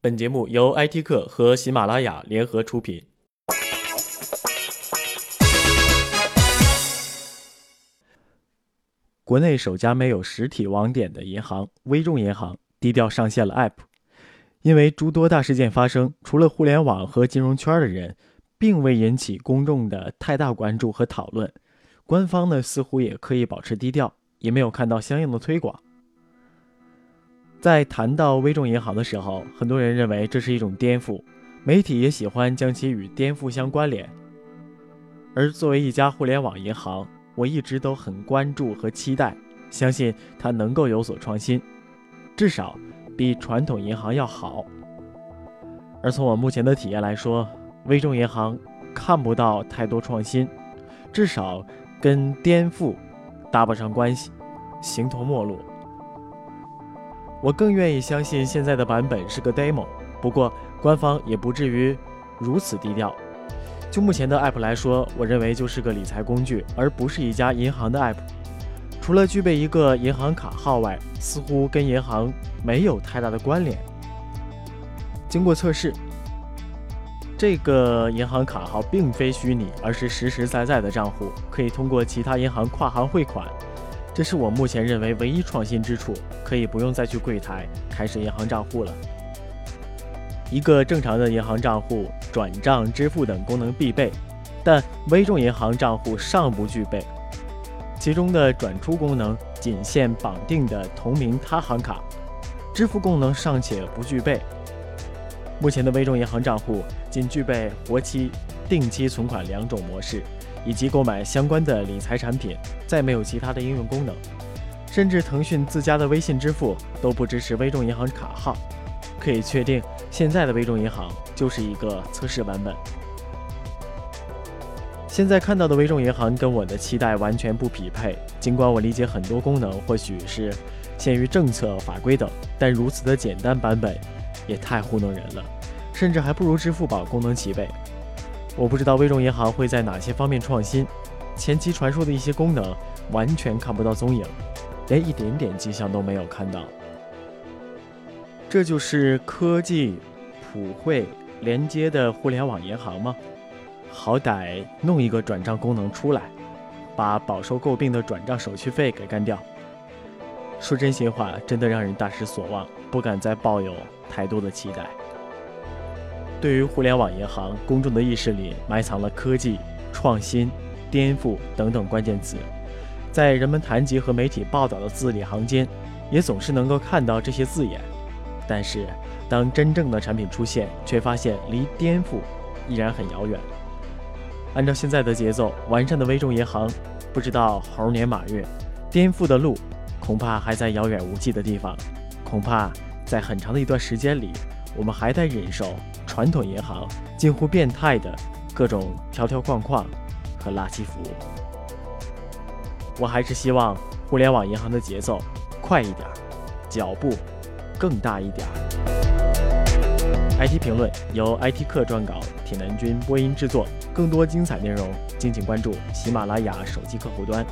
本节目由 IT 客和喜马拉雅联合出品。国内首家没有实体网点的银行——微众银行，低调上线了 App。因为诸多大事件发生，除了互联网和金融圈的人，并未引起公众的太大关注和讨论。官方呢，似乎也刻意保持低调，也没有看到相应的推广。在谈到微众银行的时候，很多人认为这是一种颠覆，媒体也喜欢将其与颠覆相关联。而作为一家互联网银行，我一直都很关注和期待，相信它能够有所创新，至少比传统银行要好。而从我目前的体验来说，微众银行看不到太多创新，至少跟颠覆搭不上关系，形同陌路。我更愿意相信现在的版本是个 demo，不过官方也不至于如此低调。就目前的 app 来说，我认为就是个理财工具，而不是一家银行的 app。除了具备一个银行卡号外，似乎跟银行没有太大的关联。经过测试，这个银行卡号并非虚拟，而是实实在在的账户，可以通过其他银行跨行汇款。这是我目前认为唯一创新之处，可以不用再去柜台开设银行账户了。一个正常的银行账户，转账、支付等功能必备，但微众银行账户尚不具备。其中的转出功能仅限绑定的同名他行卡，支付功能尚且不具备。目前的微众银行账户仅具备活期、定期存款两种模式。以及购买相关的理财产品，再没有其他的应用功能，甚至腾讯自家的微信支付都不支持微众银行卡号。可以确定，现在的微众银行就是一个测试版本。现在看到的微众银行跟我的期待完全不匹配。尽管我理解很多功能或许是限于政策法规等，但如此的简单版本也太糊弄人了，甚至还不如支付宝功能齐备。我不知道微众银行会在哪些方面创新，前期传输的一些功能完全看不到踪影，连一点点迹象都没有看到。这就是科技普惠连接的互联网银行吗？好歹弄一个转账功能出来，把饱受诟病的转账手续费给干掉。说真心话，真的让人大失所望，不敢再抱有太多的期待。对于互联网银行，公众的意识里埋藏了科技、创新、颠覆等等关键词，在人们谈及和媒体报道的字里行间，也总是能够看到这些字眼。但是，当真正的产品出现，却发现离颠覆依然很遥远。按照现在的节奏，完善的微众银行，不知道猴年马月，颠覆的路恐怕还在遥远无际的地方。恐怕在很长的一段时间里，我们还得忍受。传统银行近乎变态的各种条条框框和垃圾服务，我还是希望互联网银行的节奏快一点，脚步更大一点。IT 评论由 IT 客撰稿，铁男君播音制作。更多精彩内容，敬请关注喜马拉雅手机客户端。